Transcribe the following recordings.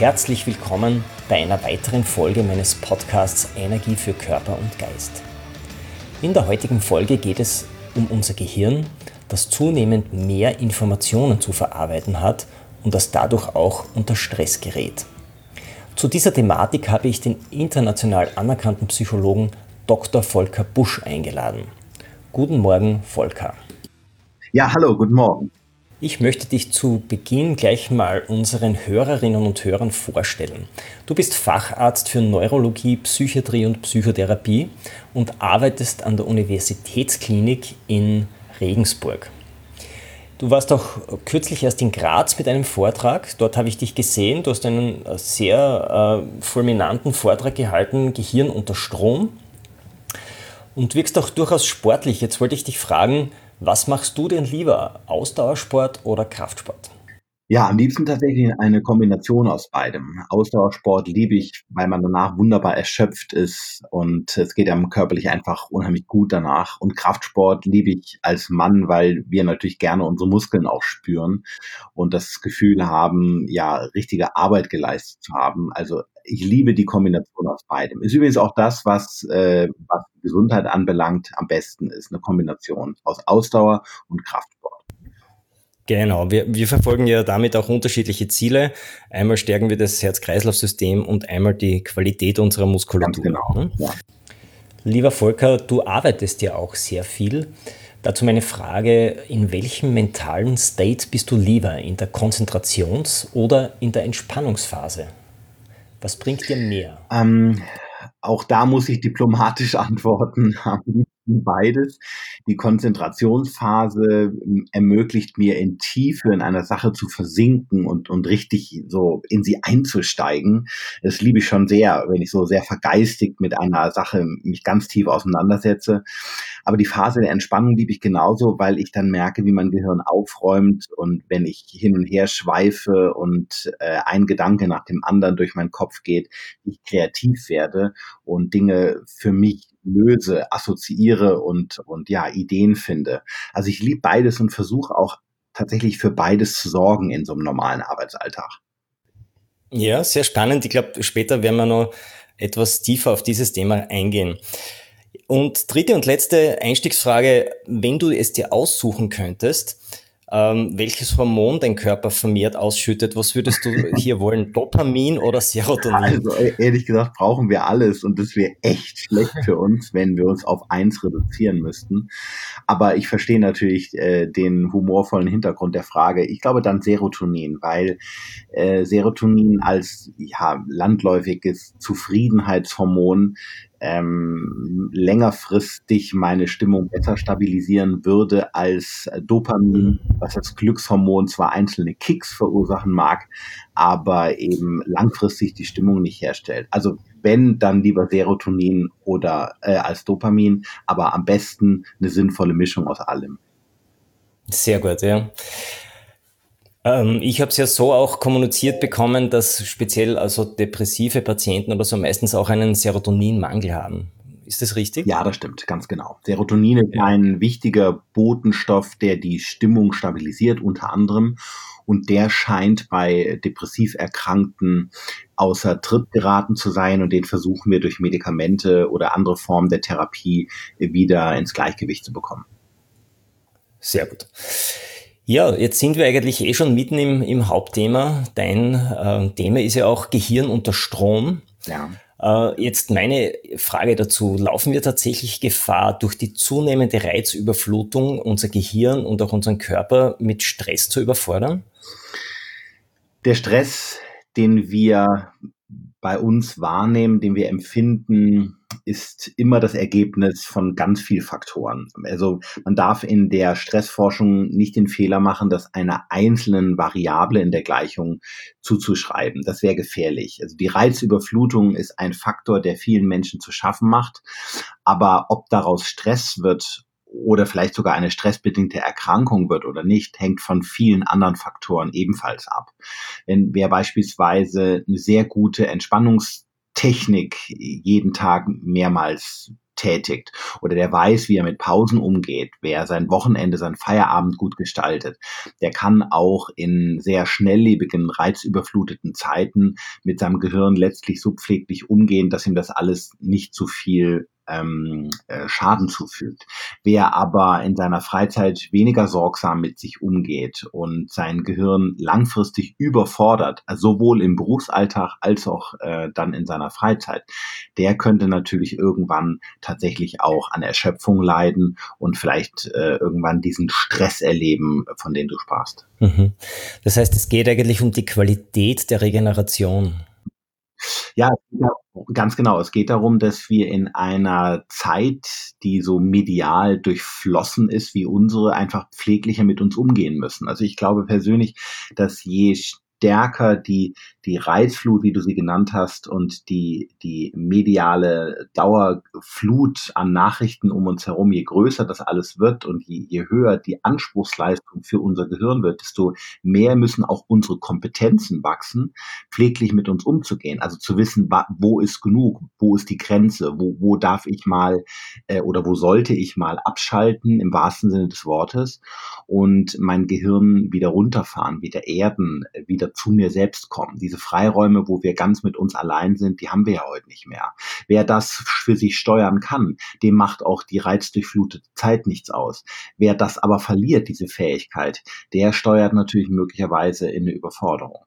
Herzlich willkommen bei einer weiteren Folge meines Podcasts Energie für Körper und Geist. In der heutigen Folge geht es um unser Gehirn, das zunehmend mehr Informationen zu verarbeiten hat und das dadurch auch unter Stress gerät. Zu dieser Thematik habe ich den international anerkannten Psychologen Dr. Volker Busch eingeladen. Guten Morgen, Volker. Ja, hallo, guten Morgen. Ich möchte dich zu Beginn gleich mal unseren Hörerinnen und Hörern vorstellen. Du bist Facharzt für Neurologie, Psychiatrie und Psychotherapie und arbeitest an der Universitätsklinik in Regensburg. Du warst auch kürzlich erst in Graz mit einem Vortrag. Dort habe ich dich gesehen. Du hast einen sehr äh, fulminanten Vortrag gehalten, Gehirn unter Strom und wirkst auch durchaus sportlich. Jetzt wollte ich dich fragen, was machst du denn lieber, Ausdauersport oder Kraftsport? Ja, am liebsten tatsächlich eine Kombination aus beidem. Ausdauersport liebe ich, weil man danach wunderbar erschöpft ist und es geht einem körperlich einfach unheimlich gut danach. Und Kraftsport liebe ich als Mann, weil wir natürlich gerne unsere Muskeln auch spüren und das Gefühl haben, ja, richtige Arbeit geleistet zu haben. Also ich liebe die Kombination aus beidem. Ist übrigens auch das, was, äh, was Gesundheit anbelangt, am besten ist. Eine Kombination aus Ausdauer und Kraftsport. Genau, wir, wir verfolgen ja damit auch unterschiedliche Ziele. Einmal stärken wir das Herz-Kreislauf-System und einmal die Qualität unserer Muskulatur. Ganz genau. Ne? Ja. Lieber Volker, du arbeitest ja auch sehr viel. Dazu meine Frage, in welchem mentalen State bist du lieber? In der Konzentrations- oder in der Entspannungsphase? Was bringt dir mehr? Ähm, auch da muss ich diplomatisch antworten. Am beides. Die Konzentrationsphase ähm, ermöglicht mir in Tiefe in einer Sache zu versinken und, und richtig so in sie einzusteigen. Das liebe ich schon sehr, wenn ich so sehr vergeistigt mit einer Sache mich ganz tief auseinandersetze. Aber die Phase der Entspannung liebe ich genauso, weil ich dann merke, wie mein Gehirn aufräumt und wenn ich hin und her schweife und äh, ein Gedanke nach dem anderen durch meinen Kopf geht, ich kreativ werde und Dinge für mich löse, assoziiere und, und ja, Ideen finde. Also ich liebe beides und versuche auch tatsächlich für beides zu sorgen in so einem normalen Arbeitsalltag. Ja, sehr spannend. Ich glaube, später werden wir noch etwas tiefer auf dieses Thema eingehen. Und dritte und letzte Einstiegsfrage, wenn du es dir aussuchen könntest, ähm, welches Hormon dein Körper vermehrt ausschüttet. Was würdest du hier wollen? Dopamin oder Serotonin? Also e-, ehrlich gesagt brauchen wir alles und das wäre echt schlecht für uns, wenn wir uns auf eins reduzieren müssten. Aber ich verstehe natürlich äh, den humorvollen Hintergrund der Frage. Ich glaube dann Serotonin, weil äh, Serotonin als ja, landläufiges Zufriedenheitshormon ähm, längerfristig meine Stimmung besser stabilisieren würde als Dopamin, was das Glückshormon zwar einzelne Kicks verursachen mag, aber eben langfristig die Stimmung nicht herstellt. Also wenn, dann lieber Serotonin oder äh, als Dopamin, aber am besten eine sinnvolle Mischung aus allem. Sehr gut, ja. Ähm, ich habe es ja so auch kommuniziert bekommen, dass speziell also depressive Patienten oder so meistens auch einen Serotoninmangel haben. Ist das richtig? Ja, das stimmt, ganz genau. Serotonin ist ja. ein wichtiger Botenstoff, der die Stimmung stabilisiert, unter anderem. Und der scheint bei depressiv Erkrankten außer Tritt geraten zu sein. Und den versuchen wir durch Medikamente oder andere Formen der Therapie wieder ins Gleichgewicht zu bekommen. Sehr gut. Ja, jetzt sind wir eigentlich eh schon mitten im, im Hauptthema. Dein äh, Thema ist ja auch Gehirn unter Strom. Ja. Äh, jetzt meine Frage dazu. Laufen wir tatsächlich Gefahr, durch die zunehmende Reizüberflutung unser Gehirn und auch unseren Körper mit Stress zu überfordern? Der Stress, den wir bei uns wahrnehmen, den wir empfinden, ist immer das Ergebnis von ganz vielen Faktoren. Also man darf in der Stressforschung nicht den Fehler machen, das einer einzelnen Variable in der Gleichung zuzuschreiben. Das wäre gefährlich. Also die Reizüberflutung ist ein Faktor, der vielen Menschen zu schaffen macht. Aber ob daraus Stress wird oder vielleicht sogar eine stressbedingte Erkrankung wird oder nicht, hängt von vielen anderen Faktoren ebenfalls ab. Wenn wer beispielsweise eine sehr gute Entspannungstechnik jeden Tag mehrmals tätigt oder der weiß, wie er mit Pausen umgeht, wer sein Wochenende, sein Feierabend gut gestaltet, der kann auch in sehr schnelllebigen, reizüberfluteten Zeiten mit seinem Gehirn letztlich so pfleglich umgehen, dass ihm das alles nicht zu viel ähm, äh, Schaden zufügt. Wer aber in seiner Freizeit weniger sorgsam mit sich umgeht und sein Gehirn langfristig überfordert, sowohl im Berufsalltag als auch äh, dann in seiner Freizeit, der könnte natürlich irgendwann tatsächlich auch an Erschöpfung leiden und vielleicht äh, irgendwann diesen Stress erleben, von dem du sprachst. Mhm. Das heißt, es geht eigentlich um die Qualität der Regeneration. Ja, ganz genau. Es geht darum, dass wir in einer Zeit, die so medial durchflossen ist wie unsere, einfach pfleglicher mit uns umgehen müssen. Also ich glaube persönlich, dass je stärker die, die Reizflut, wie du sie genannt hast, und die, die mediale Dauerflut an Nachrichten um uns herum, je größer das alles wird und je, je höher die Anspruchsleistung für unser Gehirn wird, desto mehr müssen auch unsere Kompetenzen wachsen, pfleglich mit uns umzugehen. Also zu wissen, wo ist genug, wo ist die Grenze, wo, wo darf ich mal äh, oder wo sollte ich mal abschalten im wahrsten Sinne des Wortes und mein Gehirn wieder runterfahren, wieder erden, wieder zu mir selbst kommen. Diese Freiräume, wo wir ganz mit uns allein sind, die haben wir ja heute nicht mehr. Wer das für sich steuern kann, dem macht auch die reizdurchflutete Zeit nichts aus. Wer das aber verliert, diese Fähigkeit, der steuert natürlich möglicherweise in eine Überforderung.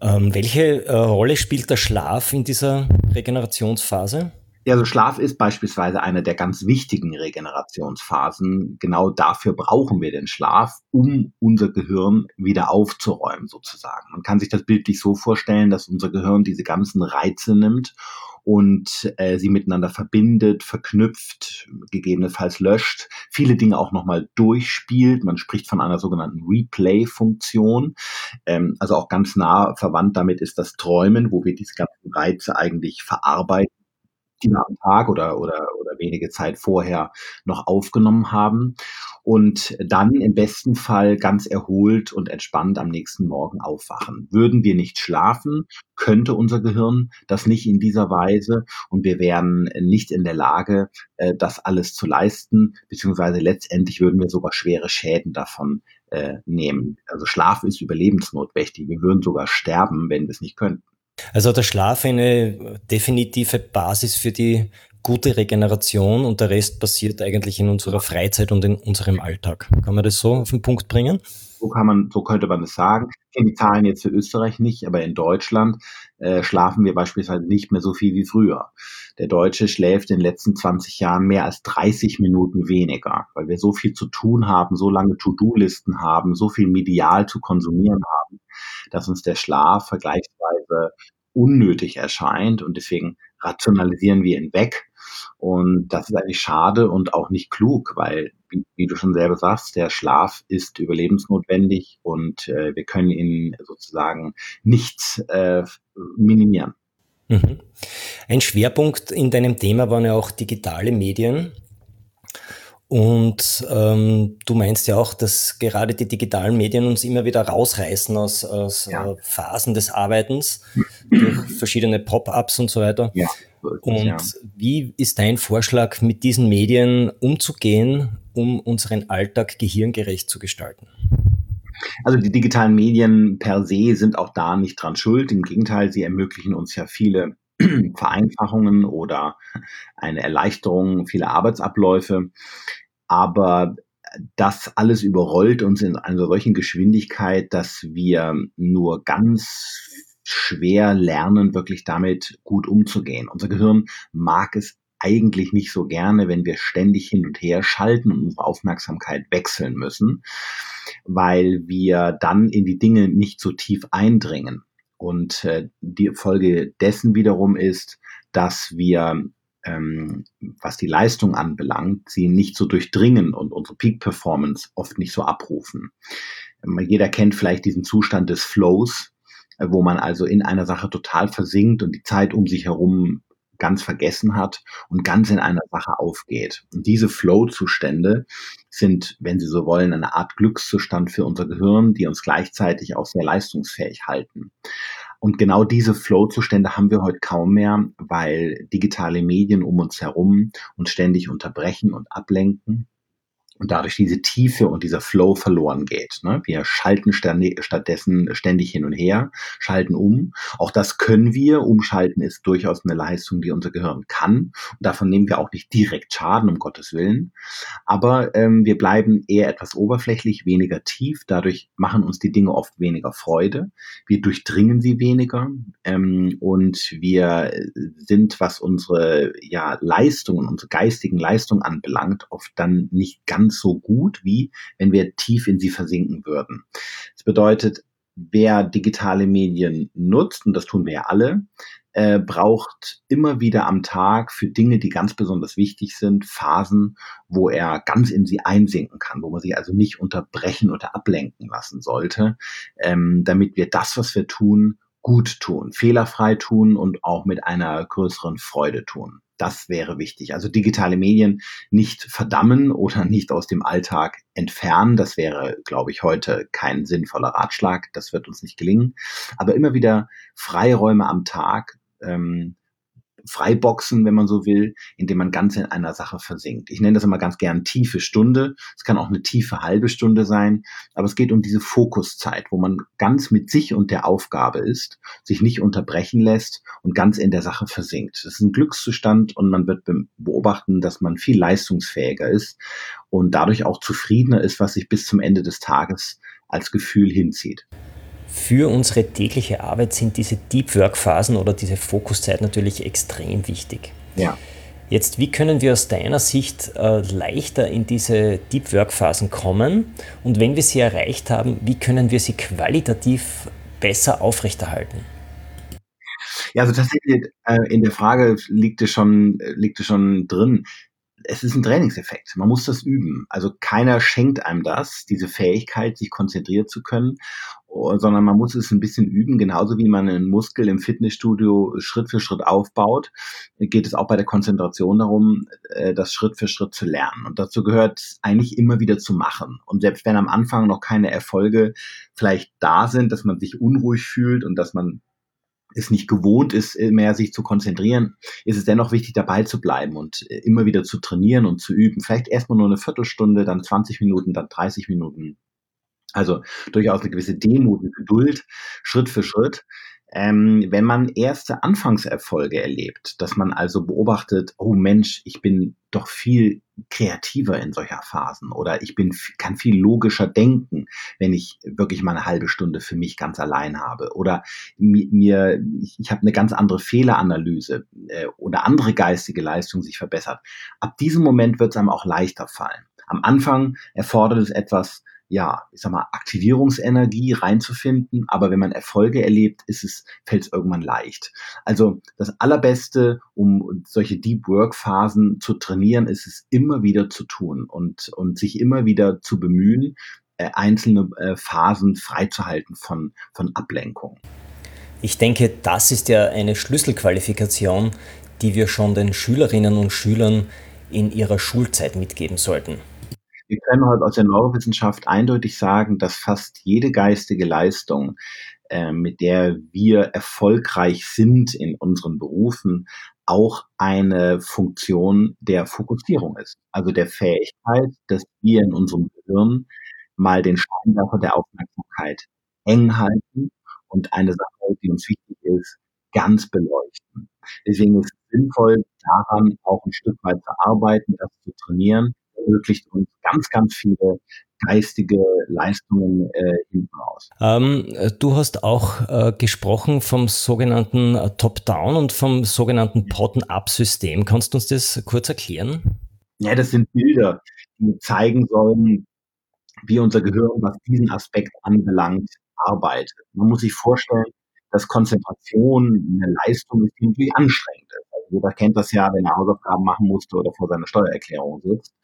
Ähm, welche äh, Rolle spielt der Schlaf in dieser Regenerationsphase? Ja, also Schlaf ist beispielsweise eine der ganz wichtigen Regenerationsphasen. Genau dafür brauchen wir den Schlaf, um unser Gehirn wieder aufzuräumen sozusagen. Man kann sich das bildlich so vorstellen, dass unser Gehirn diese ganzen Reize nimmt und äh, sie miteinander verbindet, verknüpft, gegebenenfalls löscht, viele Dinge auch nochmal durchspielt. Man spricht von einer sogenannten Replay-Funktion. Ähm, also auch ganz nah verwandt damit ist das Träumen, wo wir diese ganzen Reize eigentlich verarbeiten die wir am Tag oder, oder, oder wenige Zeit vorher noch aufgenommen haben und dann im besten Fall ganz erholt und entspannt am nächsten Morgen aufwachen. Würden wir nicht schlafen, könnte unser Gehirn das nicht in dieser Weise und wir wären nicht in der Lage, äh, das alles zu leisten, beziehungsweise letztendlich würden wir sogar schwere Schäden davon äh, nehmen. Also Schlaf ist überlebensnotwendig. Wir würden sogar sterben, wenn wir es nicht könnten. Also der Schlaf eine definitive Basis für die gute Regeneration und der Rest passiert eigentlich in unserer Freizeit und in unserem Alltag. Kann man das so auf den Punkt bringen? So kann man, so könnte man das sagen. Ich kenne die Zahlen jetzt für Österreich nicht, aber in Deutschland äh, schlafen wir beispielsweise nicht mehr so viel wie früher. Der Deutsche schläft in den letzten 20 Jahren mehr als 30 Minuten weniger, weil wir so viel zu tun haben, so lange To-Do-Listen haben, so viel medial zu konsumieren haben, dass uns der Schlaf vergleichsweise unnötig erscheint und deswegen rationalisieren wir ihn weg. Und das ist eigentlich schade und auch nicht klug, weil, wie, du schon selber sagst, der Schlaf ist überlebensnotwendig und äh, wir können ihn sozusagen nicht äh, minimieren. Mhm. Ein Schwerpunkt in deinem Thema waren ja auch digitale Medien. Und ähm, du meinst ja auch, dass gerade die digitalen Medien uns immer wieder rausreißen aus, aus ja. äh, Phasen des Arbeitens durch verschiedene Pop-ups und so weiter. Ja, und ja. wie ist dein Vorschlag, mit diesen Medien umzugehen, um unseren Alltag gehirngerecht zu gestalten? Also die digitalen Medien per se sind auch da nicht dran schuld. Im Gegenteil, sie ermöglichen uns ja viele Vereinfachungen oder eine Erleichterung vieler Arbeitsabläufe. Aber das alles überrollt uns in einer solchen Geschwindigkeit, dass wir nur ganz schwer lernen, wirklich damit gut umzugehen. Unser Gehirn mag es eigentlich nicht so gerne, wenn wir ständig hin und her schalten und unsere Aufmerksamkeit wechseln müssen, weil wir dann in die Dinge nicht so tief eindringen. Und äh, die Folge dessen wiederum ist, dass wir, ähm, was die Leistung anbelangt, sie nicht so durchdringen und unsere Peak Performance oft nicht so abrufen. Jeder kennt vielleicht diesen Zustand des Flows, äh, wo man also in einer Sache total versinkt und die Zeit um sich herum ganz vergessen hat und ganz in einer Sache aufgeht. Und diese Flow-Zustände sind, wenn Sie so wollen, eine Art Glückszustand für unser Gehirn, die uns gleichzeitig auch sehr leistungsfähig halten. Und genau diese Flow-Zustände haben wir heute kaum mehr, weil digitale Medien um uns herum uns ständig unterbrechen und ablenken und dadurch diese Tiefe und dieser Flow verloren geht. Ne? Wir schalten stattdessen ständig hin und her, schalten um. Auch das können wir. Umschalten ist durchaus eine Leistung, die unser Gehirn kann. Und davon nehmen wir auch nicht direkt Schaden, um Gottes Willen. Aber ähm, wir bleiben eher etwas oberflächlich, weniger tief. Dadurch machen uns die Dinge oft weniger Freude. Wir durchdringen sie weniger. Ähm, und wir sind, was unsere ja, Leistungen, unsere geistigen Leistungen anbelangt, oft dann nicht ganz ganz so gut, wie wenn wir tief in sie versinken würden. Das bedeutet, wer digitale Medien nutzt, und das tun wir ja alle, äh, braucht immer wieder am Tag für Dinge, die ganz besonders wichtig sind, Phasen, wo er ganz in sie einsinken kann, wo man sich also nicht unterbrechen oder ablenken lassen sollte, ähm, damit wir das, was wir tun, gut tun, fehlerfrei tun und auch mit einer größeren Freude tun. Das wäre wichtig. Also digitale Medien nicht verdammen oder nicht aus dem Alltag entfernen. Das wäre, glaube ich, heute kein sinnvoller Ratschlag. Das wird uns nicht gelingen. Aber immer wieder Freiräume am Tag ähm, freiboxen, wenn man so will, indem man ganz in einer Sache versinkt. Ich nenne das immer ganz gern tiefe Stunde. Es kann auch eine tiefe halbe Stunde sein, aber es geht um diese Fokuszeit, wo man ganz mit sich und der Aufgabe ist, sich nicht unterbrechen lässt und ganz in der Sache versinkt. Das ist ein Glückszustand und man wird beobachten, dass man viel leistungsfähiger ist und dadurch auch zufriedener ist, was sich bis zum Ende des Tages als Gefühl hinzieht. Für unsere tägliche Arbeit sind diese Deep Work Phasen oder diese Fokuszeit natürlich extrem wichtig. Ja. Jetzt, wie können wir aus deiner Sicht äh, leichter in diese Deep Work Phasen kommen? Und wenn wir sie erreicht haben, wie können wir sie qualitativ besser aufrechterhalten? Ja, also tatsächlich äh, in der Frage liegt es schon, liegt es schon drin es ist ein Trainingseffekt. Man muss das üben. Also keiner schenkt einem das, diese Fähigkeit, sich konzentrieren zu können, sondern man muss es ein bisschen üben, genauso wie man einen Muskel im Fitnessstudio Schritt für Schritt aufbaut, geht es auch bei der Konzentration darum, äh, das Schritt für Schritt zu lernen. Und dazu gehört eigentlich immer wieder zu machen. Und selbst wenn am Anfang noch keine Erfolge vielleicht da sind, dass man sich unruhig fühlt und dass man es nicht gewohnt ist, äh, mehr sich zu konzentrieren, ist es dennoch wichtig, dabei zu bleiben und äh, immer wieder zu trainieren und zu üben. Vielleicht erstmal nur eine Viertelstunde, dann 20 Minuten, dann 30 Minuten. Also durchaus eine gewisse Demut und Geduld, Schritt für Schritt ähm, wenn man erste Anfangserfolge erlebt, dass man also beobachtet, oh Mensch, ich bin doch viel kreativer in solcher Phasen oder ich bin, kann viel logischer denken, wenn ich wirklich mal eine halbe Stunde für mich ganz allein habe oder mir, ich, ich habe eine ganz andere Fehleranalyse äh, oder andere geistige Leistung sich verbessert. Ab diesem Moment wird es einem auch leichter fallen. Am Anfang erfordert es etwas ja, ich sag mal, Aktivierungsenergie reinzufinden. Aber wenn man Erfolge erlebt, ist es, fällt es irgendwann leicht. Also das Allerbeste, um solche Deep Work Phasen zu trainieren, ist es immer wieder zu tun und, und sich immer wieder zu bemühen, äh, einzelne äh, Phasen freizuhalten von, von Ablenkung. Ich denke, das ist ja eine Schlüsselqualifikation, die wir schon den Schülerinnen und Schülern in ihrer Schulzeit mitgeben sollten. Wir können heute aus der Neurowissenschaft eindeutig sagen, dass fast jede geistige Leistung, äh, mit der wir erfolgreich sind in unseren Berufen, auch eine Funktion der Fokussierung ist. Also der Fähigkeit, dass wir in unserem Gehirn mal den Scheinwerfer der Aufmerksamkeit eng halten und eine Sache, die uns wichtig ist, ganz beleuchten. Deswegen ist es sinnvoll, daran auch ein Stück weit zu arbeiten, das zu trainieren ermöglicht uns ganz, ganz viele geistige Leistungen äh, hinten raus. Ähm, du hast auch äh, gesprochen vom sogenannten äh, Top-Down und vom sogenannten Bottom-Up-System. Kannst du uns das kurz erklären? Ja, das sind Bilder, die zeigen sollen, wie unser Gehirn, was diesen Aspekt anbelangt, arbeitet. Man muss sich vorstellen, dass Konzentration eine Leistung ist, die natürlich anstrengend ist. Jeder kennt das ja, wenn er Hausaufgaben machen musste oder vor seiner Steuererklärung sitzt.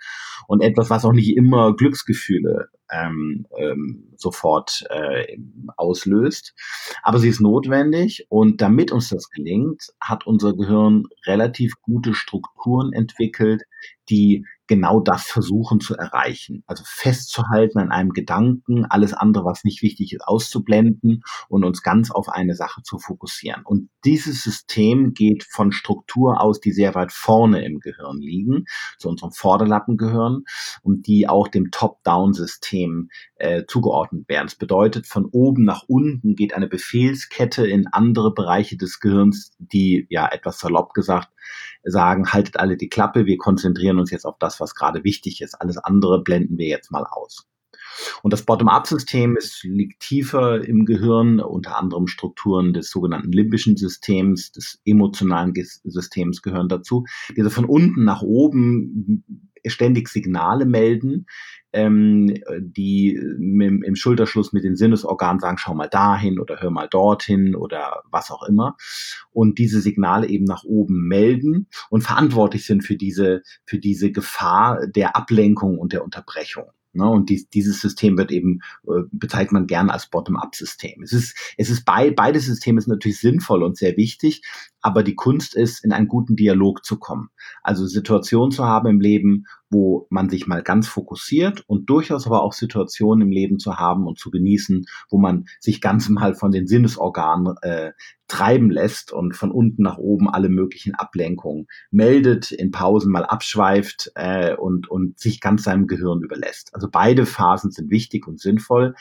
Und etwas, was auch nicht immer Glücksgefühle ähm, ähm, sofort äh, auslöst. Aber sie ist notwendig und damit uns das gelingt, hat unser Gehirn relativ gute Strukturen entwickelt, die genau das versuchen zu erreichen. Also festzuhalten an einem Gedanken, alles andere, was nicht wichtig ist, auszublenden und uns ganz auf eine Sache zu fokussieren. Und dieses System geht von Struktur aus, die sehr weit vorne im Gehirn liegen, zu unserem Vorderlappengehirn und die auch dem Top-Down-System äh, zugeordnet werden. Das bedeutet, von oben nach unten geht eine Befehlskette in andere Bereiche des Gehirns, die ja etwas salopp gesagt sagen, haltet alle die Klappe, wir konzentrieren uns jetzt auf das, was gerade wichtig ist. Alles andere blenden wir jetzt mal aus. Und das Bottom-up-System liegt tiefer im Gehirn, unter anderem Strukturen des sogenannten limbischen Systems, des emotionalen Systems gehören dazu, die von unten nach oben ständig Signale melden, ähm, die im, im Schulterschluss mit den Sinnesorganen sagen, schau mal dahin oder hör mal dorthin oder was auch immer. Und diese Signale eben nach oben melden und verantwortlich sind für diese, für diese Gefahr der Ablenkung und der Unterbrechung. Ne? Und dies, dieses System wird eben, äh, bezeichnet man gerne als Bottom-up-System. Es ist, es ist bei, beide Systeme sind natürlich sinnvoll und sehr wichtig, aber die Kunst ist, in einen guten Dialog zu kommen. Also Situationen zu haben im Leben, wo man sich mal ganz fokussiert und durchaus aber auch Situationen im Leben zu haben und zu genießen, wo man sich ganz mal von den Sinnesorganen äh, treiben lässt und von unten nach oben alle möglichen Ablenkungen meldet, in Pausen mal abschweift äh, und, und sich ganz seinem Gehirn überlässt. Also beide Phasen sind wichtig und sinnvoll,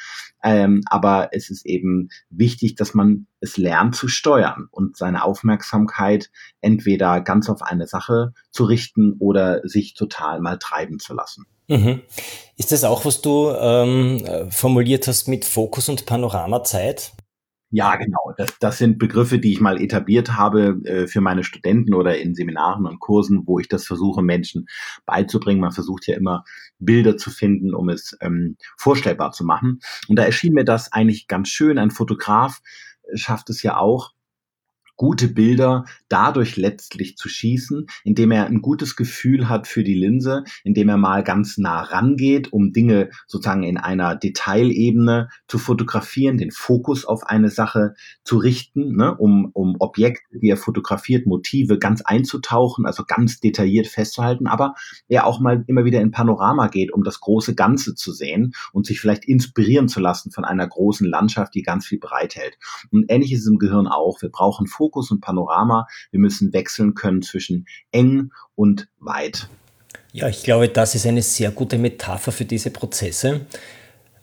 ähm, aber es ist eben wichtig, dass man es lernt zu steuern und seine Aufmerksamkeit entweder ganz auf eine Sache zu richten oder sich total mal treiben zu lassen. Mhm. Ist das auch, was du ähm, formuliert hast mit Fokus und Panoramazeit? Ja, genau. Das, das sind Begriffe, die ich mal etabliert habe äh, für meine Studenten oder in Seminaren und Kursen, wo ich das versuche, Menschen beizubringen. Man versucht ja immer Bilder zu finden, um es ähm, vorstellbar zu machen. Und da erschien mir das eigentlich ganz schön. Ein Fotograf schafft es ja auch, gute Bilder dadurch letztlich zu schießen, indem er ein gutes Gefühl hat für die Linse, indem er mal ganz nah rangeht, um Dinge sozusagen in einer Detailebene zu fotografieren, den Fokus auf eine Sache zu richten, ne, um, um Objekte, die er fotografiert, Motive ganz einzutauchen, also ganz detailliert festzuhalten, aber er auch mal immer wieder in Panorama geht, um das große Ganze zu sehen und sich vielleicht inspirieren zu lassen von einer großen Landschaft, die ganz viel bereithält. Und ähnlich ist es im Gehirn auch. Wir brauchen Fokus und Panorama. Wir müssen wechseln können zwischen eng und weit. Ja, ich glaube, das ist eine sehr gute Metapher für diese Prozesse.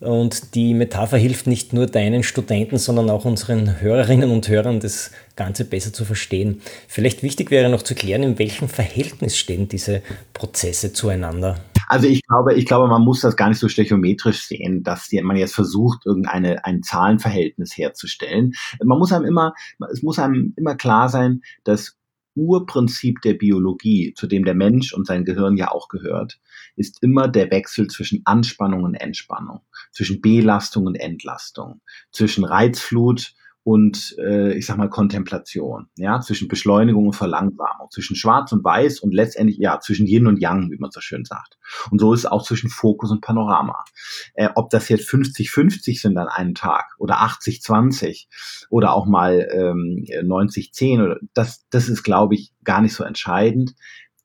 Und die Metapher hilft nicht nur deinen Studenten, sondern auch unseren Hörerinnen und Hörern, das Ganze besser zu verstehen. Vielleicht wichtig wäre noch zu klären, in welchem Verhältnis stehen diese Prozesse zueinander. Also ich glaube, ich glaube, man muss das gar nicht so stechometrisch sehen, dass man jetzt versucht, irgendeine ein Zahlenverhältnis herzustellen. Man muss einem immer, es muss einem immer klar sein, dass Urprinzip der Biologie, zu dem der Mensch und sein Gehirn ja auch gehört, ist immer der Wechsel zwischen Anspannung und Entspannung, zwischen Belastung und Entlastung, zwischen Reizflut und äh, ich sag mal Kontemplation, ja, zwischen Beschleunigung und Verlangsamung, zwischen Schwarz und Weiß und letztendlich ja zwischen Yin und Yang, wie man so schön sagt. Und so ist es auch zwischen Fokus und Panorama. Äh, ob das jetzt 50-50 sind an einem Tag oder 80-20 oder auch mal ähm, 90-10 oder das, das ist, glaube ich, gar nicht so entscheidend.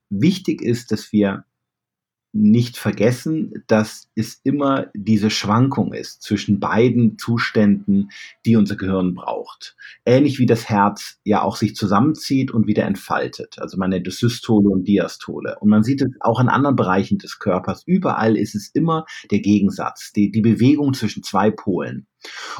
Wichtig ist, dass wir nicht vergessen, dass es immer diese Schwankung ist zwischen beiden Zuständen, die unser Gehirn braucht. Ähnlich wie das Herz ja auch sich zusammenzieht und wieder entfaltet. Also man nennt es Systole und Diastole. Und man sieht es auch in anderen Bereichen des Körpers. Überall ist es immer der Gegensatz, die, die Bewegung zwischen zwei Polen.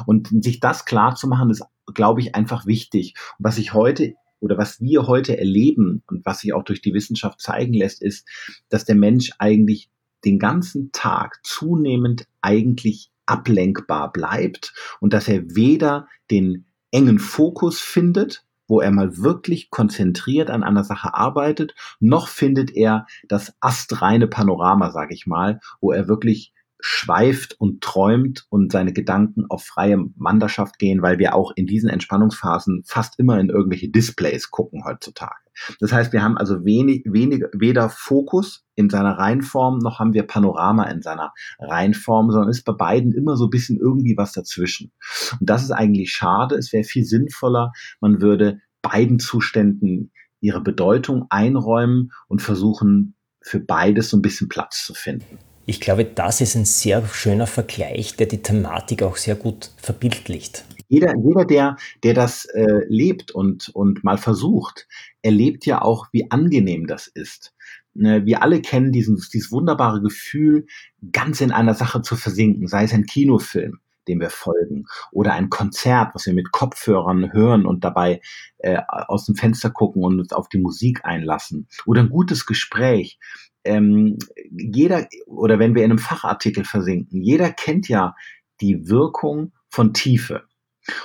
Und sich das klar zu machen, ist, glaube ich, einfach wichtig. Was ich heute oder was wir heute erleben und was sich auch durch die Wissenschaft zeigen lässt, ist, dass der Mensch eigentlich den ganzen Tag zunehmend eigentlich ablenkbar bleibt und dass er weder den engen Fokus findet, wo er mal wirklich konzentriert an einer Sache arbeitet, noch findet er das astreine Panorama, sage ich mal, wo er wirklich schweift und träumt und seine Gedanken auf freie Wanderschaft gehen, weil wir auch in diesen Entspannungsphasen fast immer in irgendwelche Displays gucken heutzutage. Das heißt, wir haben also wenig, wenig, weder Fokus in seiner Reihenform, noch haben wir Panorama in seiner Reihenform, sondern ist bei beiden immer so ein bisschen irgendwie was dazwischen. Und das ist eigentlich schade. Es wäre viel sinnvoller, man würde beiden Zuständen ihre Bedeutung einräumen und versuchen, für beides so ein bisschen Platz zu finden. Ich glaube, das ist ein sehr schöner Vergleich, der die Thematik auch sehr gut verbildlicht. Jeder, jeder der, der das äh, lebt und, und mal versucht, erlebt ja auch, wie angenehm das ist. Ne, wir alle kennen dieses, dieses wunderbare Gefühl, ganz in einer Sache zu versinken, sei es ein Kinofilm, dem wir folgen, oder ein Konzert, was wir mit Kopfhörern hören und dabei äh, aus dem Fenster gucken und uns auf die Musik einlassen, oder ein gutes Gespräch, ähm, jeder, oder wenn wir in einem Fachartikel versinken, jeder kennt ja die Wirkung von Tiefe.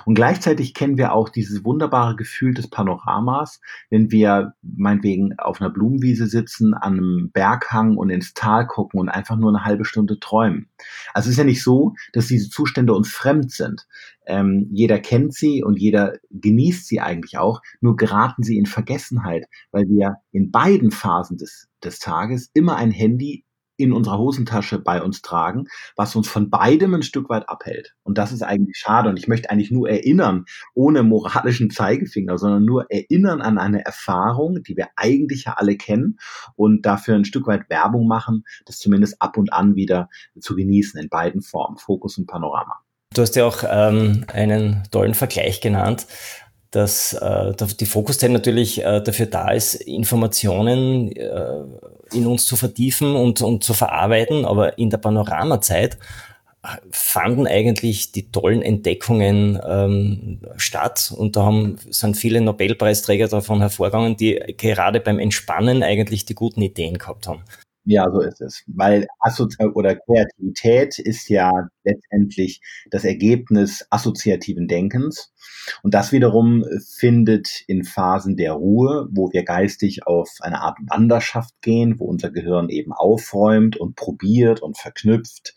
Und gleichzeitig kennen wir auch dieses wunderbare Gefühl des Panoramas, wenn wir meinetwegen auf einer Blumenwiese sitzen, an einem Berghang und ins Tal gucken und einfach nur eine halbe Stunde träumen. Also es ist ja nicht so, dass diese Zustände uns fremd sind. Ähm, jeder kennt sie und jeder genießt sie eigentlich auch, nur geraten sie in Vergessenheit, weil wir in beiden Phasen des, des Tages immer ein Handy in unserer Hosentasche bei uns tragen, was uns von beidem ein Stück weit abhält. Und das ist eigentlich schade. Und ich möchte eigentlich nur erinnern, ohne moralischen Zeigefinger, sondern nur erinnern an eine Erfahrung, die wir eigentlich ja alle kennen und dafür ein Stück weit Werbung machen, das zumindest ab und an wieder zu genießen in beiden Formen, Fokus und Panorama. Du hast ja auch ähm, einen tollen Vergleich genannt dass äh, die Fokuszeit natürlich äh, dafür da ist, Informationen äh, in uns zu vertiefen und, und zu verarbeiten, aber in der Panoramazeit fanden eigentlich die tollen Entdeckungen ähm, statt und da haben, sind viele Nobelpreisträger davon hervorgegangen, die gerade beim Entspannen eigentlich die guten Ideen gehabt haben. Ja, so ist es. Weil Assozi oder Kreativität ist ja letztendlich das Ergebnis assoziativen Denkens. Und das wiederum findet in Phasen der Ruhe, wo wir geistig auf eine Art Wanderschaft gehen, wo unser Gehirn eben aufräumt und probiert und verknüpft,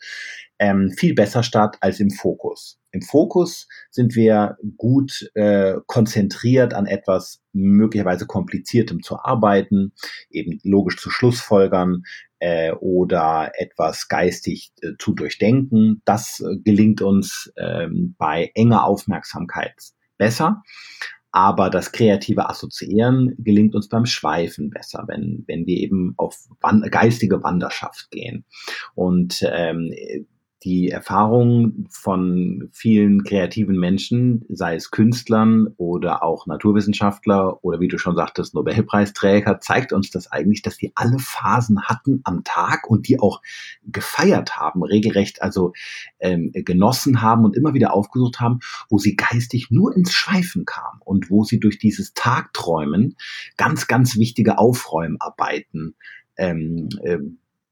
ähm, viel besser statt als im Fokus. Im Fokus sind wir gut äh, konzentriert an etwas möglicherweise kompliziertem zu arbeiten, eben logisch zu Schlussfolgern äh, oder etwas geistig äh, zu durchdenken. Das äh, gelingt uns ähm, bei enger Aufmerksamkeit besser. Aber das kreative Assoziieren gelingt uns beim Schweifen besser, wenn, wenn wir eben auf geistige Wanderschaft gehen. Und ähm, die Erfahrung von vielen kreativen Menschen, sei es Künstlern oder auch Naturwissenschaftler oder wie du schon sagtest, Nobelpreisträger, zeigt uns das eigentlich, dass die alle Phasen hatten am Tag und die auch gefeiert haben, regelrecht also ähm, genossen haben und immer wieder aufgesucht haben, wo sie geistig nur ins Schweifen kamen und wo sie durch dieses Tagträumen ganz, ganz wichtige Aufräumarbeiten ähm, äh,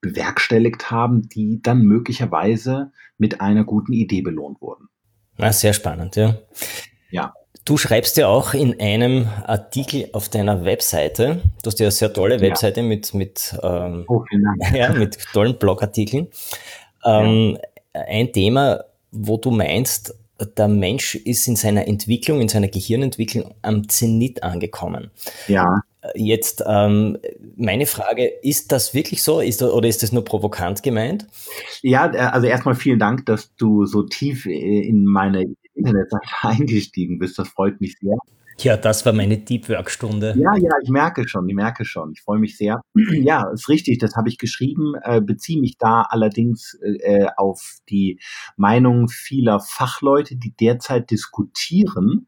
bewerkstelligt haben, die dann möglicherweise mit einer guten Idee belohnt wurden. Na, sehr spannend, ja. Ja. Du schreibst ja auch in einem Artikel auf deiner Webseite, du hast ja eine sehr tolle Webseite ja. mit, mit, ähm, oh, ja, mit tollen Blogartikeln. Ähm, ja. Ein Thema, wo du meinst, der Mensch ist in seiner Entwicklung, in seiner Gehirnentwicklung am Zenit angekommen. Ja. Jetzt ähm, meine Frage, ist das wirklich so ist, oder ist das nur provokant gemeint? Ja, äh, also erstmal vielen Dank, dass du so tief äh, in meine Internetseite eingestiegen bist. Das freut mich sehr. Ja, das war meine Deep Work Stunde. Ja, ja, ich merke schon, ich merke schon. Ich freue mich sehr. Ja, ist richtig, das habe ich geschrieben, äh, beziehe mich da allerdings auf die Meinung vieler Fachleute, die derzeit diskutieren,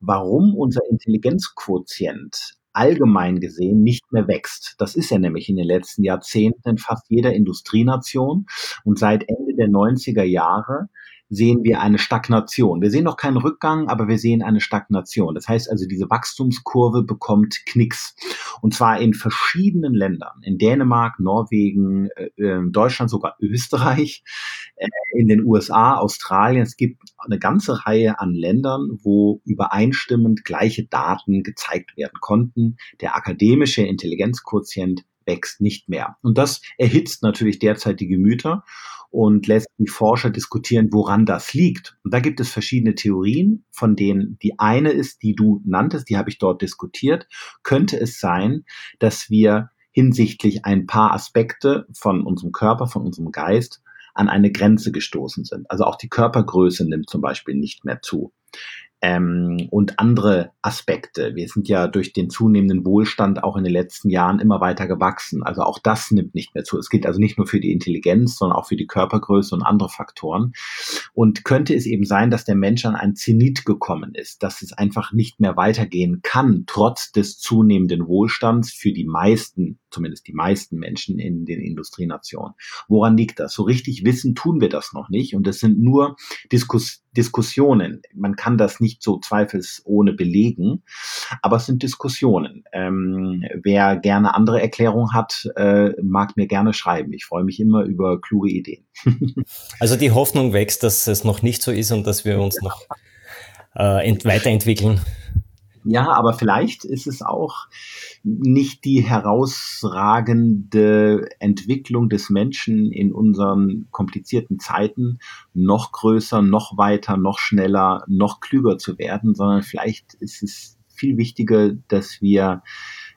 warum unser Intelligenzquotient allgemein gesehen nicht mehr wächst. Das ist er nämlich in den letzten Jahrzehnten in fast jeder Industrienation. Und seit Ende der 90er Jahre sehen wir eine Stagnation. Wir sehen noch keinen Rückgang, aber wir sehen eine Stagnation. Das heißt also, diese Wachstumskurve bekommt Knicks. Und zwar in verschiedenen Ländern. In Dänemark, Norwegen, äh, ähm, Deutschland, sogar Österreich, äh, in den USA, Australien. Es gibt eine ganze Reihe an Ländern, wo übereinstimmend gleiche Daten gezeigt werden konnten. Der akademische Intelligenzquotient wächst nicht mehr. Und das erhitzt natürlich derzeit die Gemüter. und lässt die Forscher diskutieren, woran das liegt. Und da gibt es verschiedene Theorien, von denen die eine ist, die du nanntest, die habe ich dort diskutiert. Könnte es sein, dass wir hinsichtlich ein paar Aspekte von unserem Körper, von unserem Geist an eine Grenze gestoßen sind. Also auch die Körpergröße nimmt zum Beispiel nicht mehr zu ähm, und andere Aspekte. Wir sind ja durch den zunehmenden Wohlstand auch in den letzten Jahren immer weiter gewachsen. Also auch das nimmt nicht mehr zu. Es gilt also nicht nur für die Intelligenz, sondern auch für die Körpergröße und andere Faktoren. Und könnte es eben sein, dass der Mensch an ein Zenit gekommen ist, dass es einfach nicht mehr weitergehen kann, trotz des zunehmenden Wohlstands für die meisten, zumindest die meisten Menschen in den Industrienationen. Woran liegt das? So richtig wissen tun wir das noch nicht. Und es sind nur Diskussionen Diskussionen. Man kann das nicht so zweifelsohne belegen, aber es sind Diskussionen. Ähm, wer gerne andere Erklärungen hat, äh, mag mir gerne schreiben. Ich freue mich immer über kluge Ideen. also die Hoffnung wächst, dass es noch nicht so ist und dass wir uns noch äh, weiterentwickeln. Ja, aber vielleicht ist es auch nicht die herausragende Entwicklung des Menschen in unseren komplizierten Zeiten, noch größer, noch weiter, noch schneller, noch klüger zu werden, sondern vielleicht ist es viel wichtiger, dass wir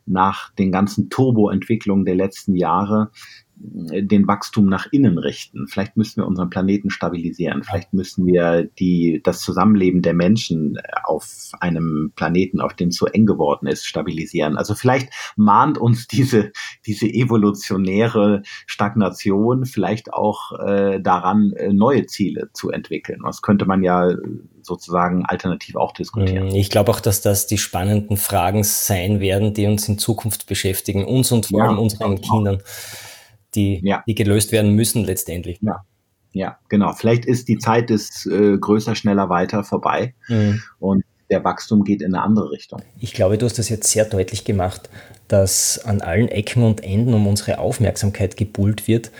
nach den ganzen Turboentwicklungen der letzten Jahre den Wachstum nach innen richten. Vielleicht müssen wir unseren Planeten stabilisieren. Vielleicht müssen wir die, das Zusammenleben der Menschen auf einem Planeten, auf dem es so eng geworden ist, stabilisieren. Also vielleicht mahnt uns diese, diese evolutionäre Stagnation vielleicht auch äh, daran, äh, neue Ziele zu entwickeln. Das könnte man ja sozusagen alternativ auch diskutieren. Ich glaube auch, dass das die spannenden Fragen sein werden, die uns in Zukunft beschäftigen, uns und vor allem ja, unseren Kindern die, ja. die gelöst werden müssen letztendlich. Ja. Ja, genau. Vielleicht ist die Zeit des äh, größer, schneller, weiter vorbei mhm. und der Wachstum geht in eine andere Richtung. Ich glaube, du hast das jetzt sehr deutlich gemacht, dass an allen Ecken und Enden um unsere Aufmerksamkeit gebuhlt wird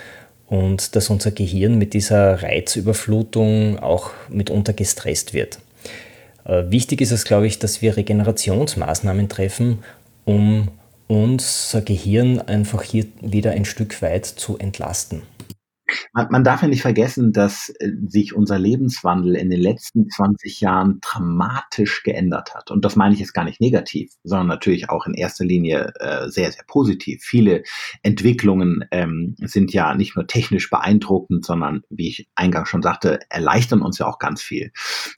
und dass unser Gehirn mit dieser Reizüberflutung auch mitunter gestresst wird. Äh, wichtig ist es, glaube ich, dass wir Regenerationsmaßnahmen treffen, um unser Gehirn einfach hier wieder ein Stück weit zu entlasten. Man, man darf ja nicht vergessen, dass äh, sich unser Lebenswandel in den letzten 20 Jahren dramatisch geändert hat. Und das meine ich jetzt gar nicht negativ, sondern natürlich auch in erster Linie äh, sehr, sehr positiv. Viele Entwicklungen ähm, sind ja nicht nur technisch beeindruckend, sondern, wie ich eingangs schon sagte, erleichtern uns ja auch ganz viel.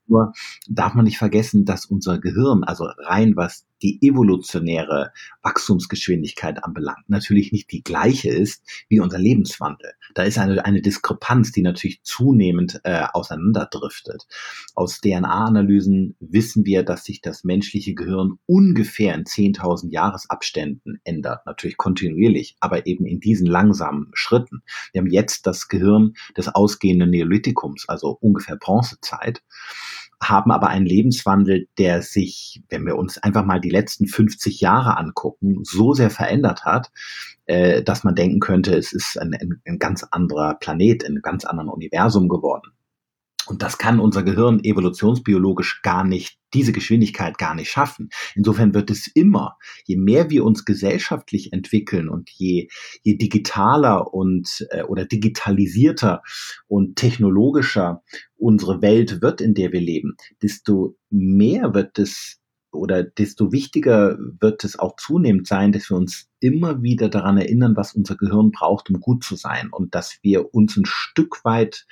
Nur darf man nicht vergessen, dass unser Gehirn, also rein was die evolutionäre Wachstumsgeschwindigkeit anbelangt, natürlich nicht die gleiche ist wie unser Lebenswandel. Da ist eine, eine Diskrepanz, die natürlich zunehmend äh, auseinanderdriftet. Aus DNA-Analysen wissen wir, dass sich das menschliche Gehirn ungefähr in 10.000 Jahresabständen ändert, natürlich kontinuierlich, aber eben in diesen langsamen Schritten. Wir haben jetzt das Gehirn des ausgehenden Neolithikums, also ungefähr Bronzezeit haben aber einen Lebenswandel, der sich, wenn wir uns einfach mal die letzten 50 Jahre angucken, so sehr verändert hat, äh, dass man denken könnte, es ist ein, ein, ein ganz anderer Planet, in einem ganz anderen Universum geworden. Und das kann unser Gehirn evolutionsbiologisch gar nicht, diese Geschwindigkeit gar nicht schaffen. Insofern wird es immer, je mehr wir uns gesellschaftlich entwickeln und je, je digitaler und äh, oder digitalisierter und technologischer unsere Welt wird, in der wir leben, desto mehr wird es oder desto wichtiger wird es auch zunehmend sein, dass wir uns immer wieder daran erinnern, was unser Gehirn braucht, um gut zu sein und dass wir uns ein Stück weit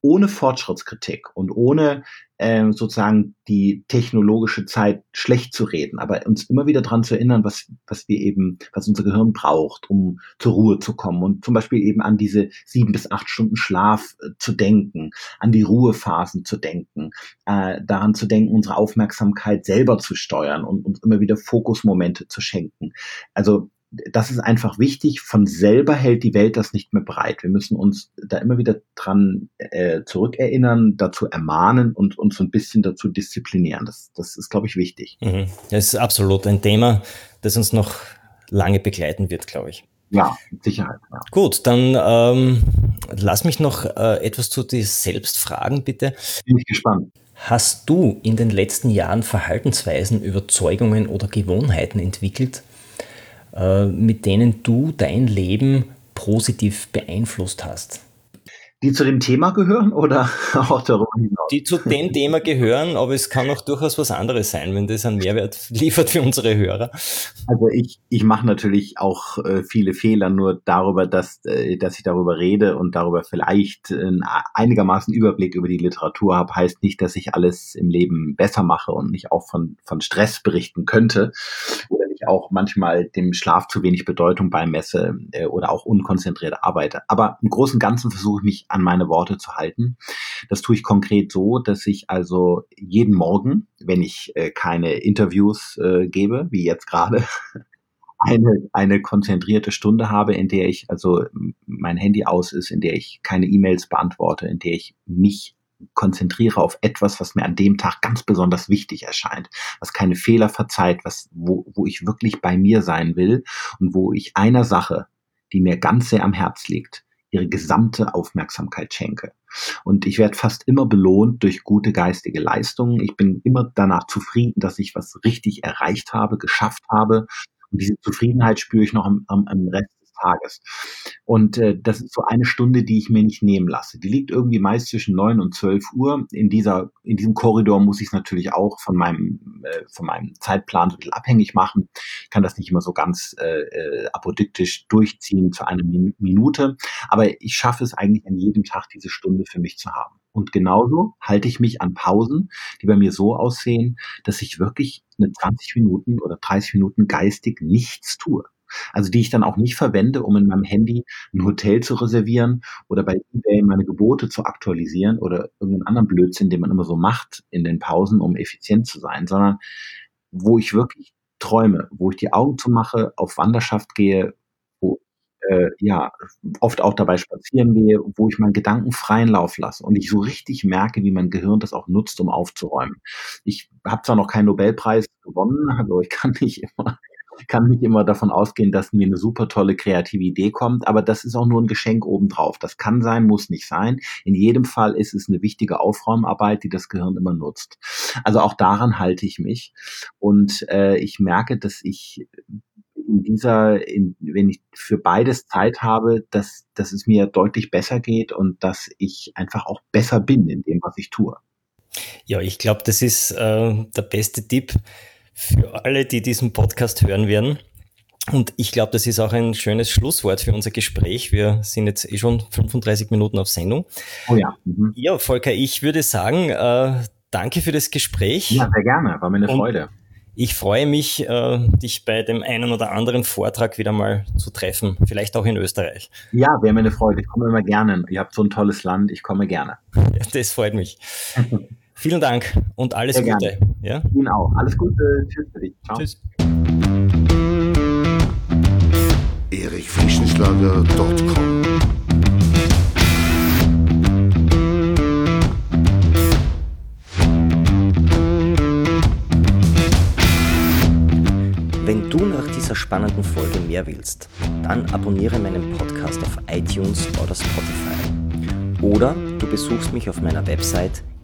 ohne Fortschrittskritik und ohne äh, sozusagen die technologische Zeit schlecht zu reden, aber uns immer wieder daran zu erinnern, was, was wir eben, was unser Gehirn braucht, um zur Ruhe zu kommen und zum Beispiel eben an diese sieben bis acht Stunden Schlaf äh, zu denken, an die Ruhephasen zu denken, äh, daran zu denken, unsere Aufmerksamkeit selber zu steuern und uns immer wieder Fokusmomente zu schenken. Also das ist einfach wichtig. Von selber hält die Welt das nicht mehr bereit. Wir müssen uns da immer wieder dran äh, zurückerinnern, dazu ermahnen und uns so ein bisschen dazu disziplinieren. Das, das ist, glaube ich, wichtig. Mhm. Das ist absolut ein Thema, das uns noch lange begleiten wird, glaube ich. Ja, mit Sicherheit. Ja. Gut, dann ähm, lass mich noch äh, etwas zu dir selbst fragen, bitte. Bin ich gespannt. Hast du in den letzten Jahren Verhaltensweisen, Überzeugungen oder Gewohnheiten entwickelt, mit denen du dein Leben positiv beeinflusst hast? Die zu dem Thema gehören oder auch darüber hinaus? Die zu dem Thema gehören, aber es kann auch durchaus was anderes sein, wenn das einen Mehrwert liefert für unsere Hörer. Also ich, ich mache natürlich auch äh, viele Fehler, nur darüber, dass, äh, dass ich darüber rede und darüber vielleicht äh, einigermaßen Überblick über die Literatur habe, heißt nicht, dass ich alles im Leben besser mache und nicht auch von, von Stress berichten könnte oder ich auch manchmal dem Schlaf zu wenig Bedeutung beimesse äh, oder auch unkonzentriert arbeite. Aber im Großen und Ganzen versuche ich mich an meine Worte zu halten. Das tue ich konkret so, dass ich also jeden Morgen, wenn ich äh, keine Interviews äh, gebe, wie jetzt gerade, eine, eine konzentrierte Stunde habe, in der ich also mein Handy aus ist, in der ich keine E-Mails beantworte, in der ich mich konzentriere auf etwas, was mir an dem Tag ganz besonders wichtig erscheint, was keine Fehler verzeiht, was, wo, wo ich wirklich bei mir sein will und wo ich einer Sache, die mir ganz sehr am Herz liegt, ihre gesamte Aufmerksamkeit schenke. Und ich werde fast immer belohnt durch gute geistige Leistungen. Ich bin immer danach zufrieden, dass ich was richtig erreicht habe, geschafft habe. Und diese Zufriedenheit spüre ich noch am, am, am Rest Tages. Und äh, das ist so eine Stunde, die ich mir nicht nehmen lasse. Die liegt irgendwie meist zwischen neun und zwölf Uhr. In dieser, in diesem Korridor muss ich es natürlich auch von meinem, äh, von meinem Zeitplan so ein bisschen abhängig machen. Ich kann das nicht immer so ganz äh, äh apodiktisch durchziehen zu einer Minute. Aber ich schaffe es eigentlich an jedem Tag, diese Stunde für mich zu haben. Und genauso halte ich mich an Pausen, die bei mir so aussehen, dass ich wirklich eine 20 Minuten oder 30 Minuten geistig nichts tue. Also die ich dann auch nicht verwende, um in meinem Handy ein Hotel zu reservieren oder bei eBay meine Gebote zu aktualisieren oder irgendeinen anderen Blödsinn, den man immer so macht in den Pausen, um effizient zu sein, sondern wo ich wirklich träume, wo ich die Augen zumache, auf Wanderschaft gehe, wo äh, ja oft auch dabei spazieren gehe, wo ich meinen Gedanken freien Lauf lasse und ich so richtig merke, wie mein Gehirn das auch nutzt, um aufzuräumen. Ich habe zwar noch keinen Nobelpreis gewonnen, also ich kann nicht immer kann nicht immer davon ausgehen, dass mir eine super tolle kreative Idee kommt, aber das ist auch nur ein Geschenk obendrauf. Das kann sein, muss nicht sein. In jedem Fall ist es eine wichtige Aufräumarbeit, die das Gehirn immer nutzt. Also auch daran halte ich mich und äh, ich merke, dass ich in dieser, in, wenn ich für beides Zeit habe, dass, dass es mir deutlich besser geht und dass ich einfach auch besser bin in dem, was ich tue. Ja, ich glaube, das ist äh, der beste Tipp für alle, die diesen Podcast hören werden. Und ich glaube, das ist auch ein schönes Schlusswort für unser Gespräch. Wir sind jetzt eh schon 35 Minuten auf Sendung. Oh ja. Mhm. Ja, Volker, ich würde sagen, äh, danke für das Gespräch. Ja, sehr gerne. War mir eine Und Freude. Ich freue mich, äh, dich bei dem einen oder anderen Vortrag wieder mal zu treffen. Vielleicht auch in Österreich. Ja, wäre mir eine Freude. Ich komme immer gerne. Ihr habt so ein tolles Land. Ich komme gerne. Ja, das freut mich. Vielen Dank und alles Sehr Gute. Ja? Ihnen auch. Alles Gute. Tschüss für dich. Ciao. Tschüss. erichfrischenschlager.com Wenn du nach dieser spannenden Folge mehr willst, dann abonniere meinen Podcast auf iTunes oder Spotify. Oder du besuchst mich auf meiner Website